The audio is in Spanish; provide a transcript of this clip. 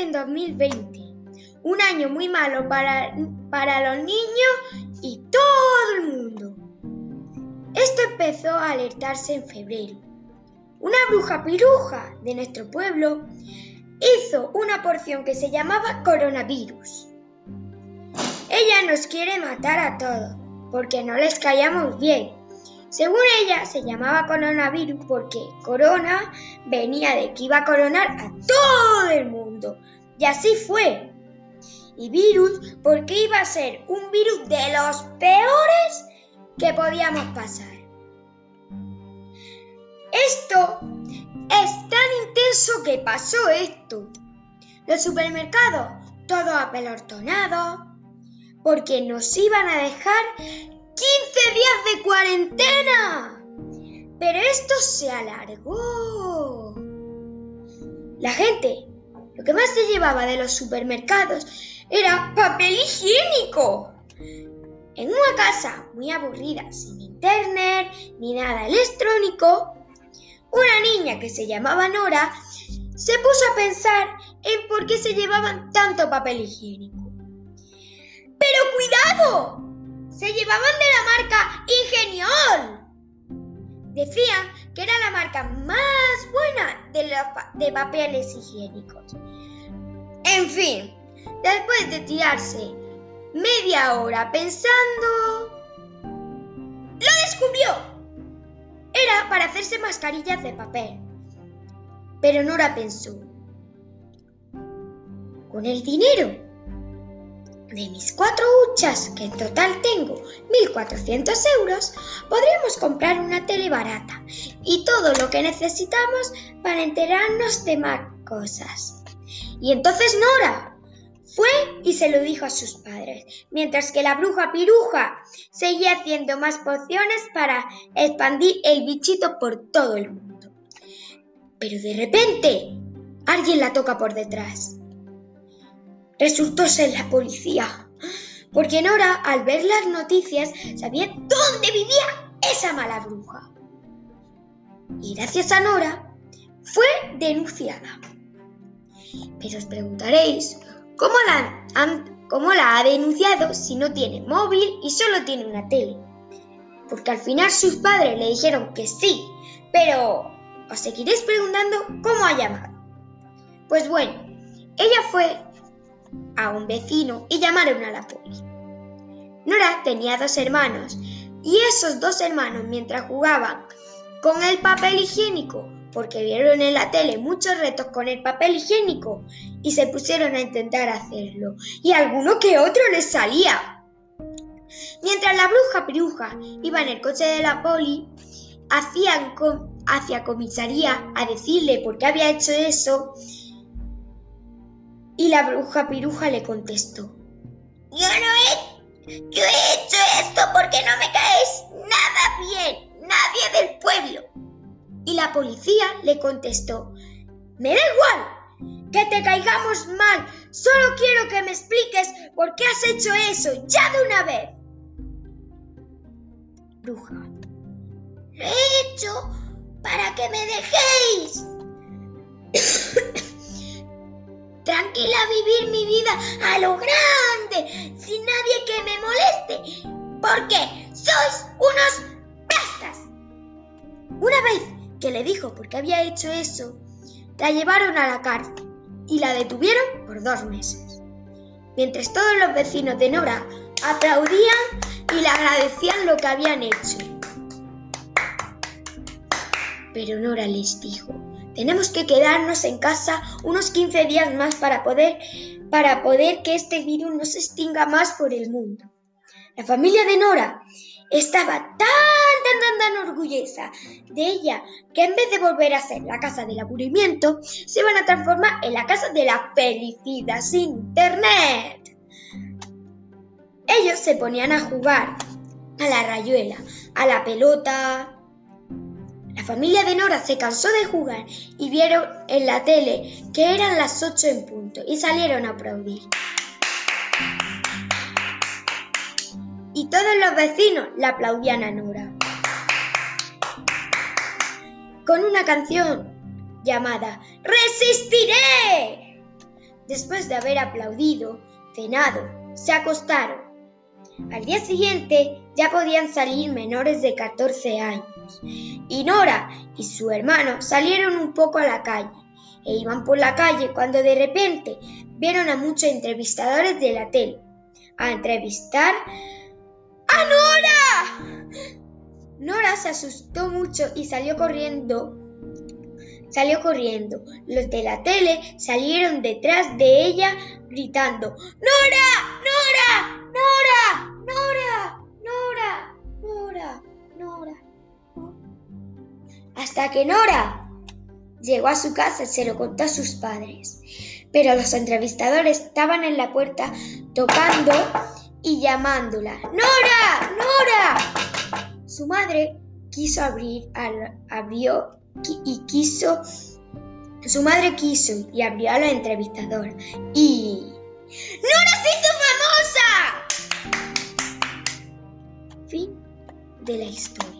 en 2020, un año muy malo para, para los niños y todo el mundo. Esto empezó a alertarse en febrero. Una bruja piruja de nuestro pueblo hizo una porción que se llamaba coronavirus. Ella nos quiere matar a todos porque no les callamos bien. Según ella, se llamaba coronavirus porque corona venía de que iba a coronar a todo el mundo. Y así fue. Y virus porque iba a ser un virus de los peores que podíamos pasar. Esto es tan intenso que pasó esto. Los supermercados, todo apelortonado, porque nos iban a dejar 15 días de cuarentena. Pero esto se alargó. La gente lo que más se llevaba de los supermercados era papel higiénico. En una casa muy aburrida, sin internet ni nada electrónico, una niña que se llamaba Nora se puso a pensar en por qué se llevaban tanto papel higiénico. ¡Pero cuidado! Se llevaban de la marca Ingeniol. Decían que era la marca más buena de, de papeles higiénicos. En fin, después de tirarse media hora pensando, lo descubrió. Era para hacerse mascarillas de papel. Pero Nora pensó, con el dinero de mis cuatro huchas, que en total tengo 1.400 euros, podríamos comprar una tele barata y todo lo que necesitamos para enterarnos de más cosas. Y entonces Nora fue y se lo dijo a sus padres, mientras que la bruja piruja seguía haciendo más pociones para expandir el bichito por todo el mundo. Pero de repente, alguien la toca por detrás resultó ser la policía. Porque Nora, al ver las noticias, sabía dónde vivía esa mala bruja. Y gracias a Nora, fue denunciada. Pero os preguntaréis, ¿cómo la, ¿cómo la ha denunciado si no tiene móvil y solo tiene una tele? Porque al final sus padres le dijeron que sí, pero os seguiréis preguntando cómo ha llamado. Pues bueno, ella fue a un vecino y llamaron a la policía. Nora tenía dos hermanos y esos dos hermanos mientras jugaban con el papel higiénico, porque vieron en la tele muchos retos con el papel higiénico y se pusieron a intentar hacerlo y alguno que otro les salía. Mientras la bruja piruja iba en el coche de la poli, hacían hacia comisaría a decirle por qué había hecho eso y la bruja piruja le contestó, Yo no he, yo he hecho esto porque no me caes nada bien, nadie del pueblo. Y la policía le contestó, Me da igual que te caigamos mal, solo quiero que me expliques por qué has hecho eso, ya de una vez. Bruja, lo he hecho para que me dejéis. Vivir mi vida a lo grande, sin nadie que me moleste, porque sois unos bestas. Una vez que le dijo por qué había hecho eso, la llevaron a la cárcel y la detuvieron por dos meses. Mientras todos los vecinos de Nora aplaudían y le agradecían lo que habían hecho. Pero Nora les dijo, tenemos que quedarnos en casa unos 15 días más para poder, para poder que este virus no se extinga más por el mundo. La familia de Nora estaba tan, tan, tan, orgullosa de ella que en vez de volver a ser la casa del aburrimiento, se van a transformar en la casa de la felicidad sin internet. Ellos se ponían a jugar a la rayuela, a la pelota, familia de Nora se cansó de jugar y vieron en la tele que eran las 8 en punto y salieron a aplaudir. Y todos los vecinos la aplaudían a Nora. Con una canción llamada Resistiré. Después de haber aplaudido, cenado, se acostaron. Al día siguiente ya podían salir menores de 14 años. Y Nora y su hermano salieron un poco a la calle e iban por la calle cuando de repente vieron a muchos entrevistadores de la tele a entrevistar a Nora. Nora se asustó mucho y salió corriendo. Salió corriendo. Los de la tele salieron detrás de ella gritando ¡Nora! ¡Nora! Hasta que Nora llegó a su casa y se lo contó a sus padres. Pero los entrevistadores estaban en la puerta tocando y llamándola. ¡Nora! ¡Nora! Su madre quiso abrir, abrió y quiso. Su madre quiso y abrió a la entrevistadora. Y. ¡Nora se hizo famosa! Fin de la historia.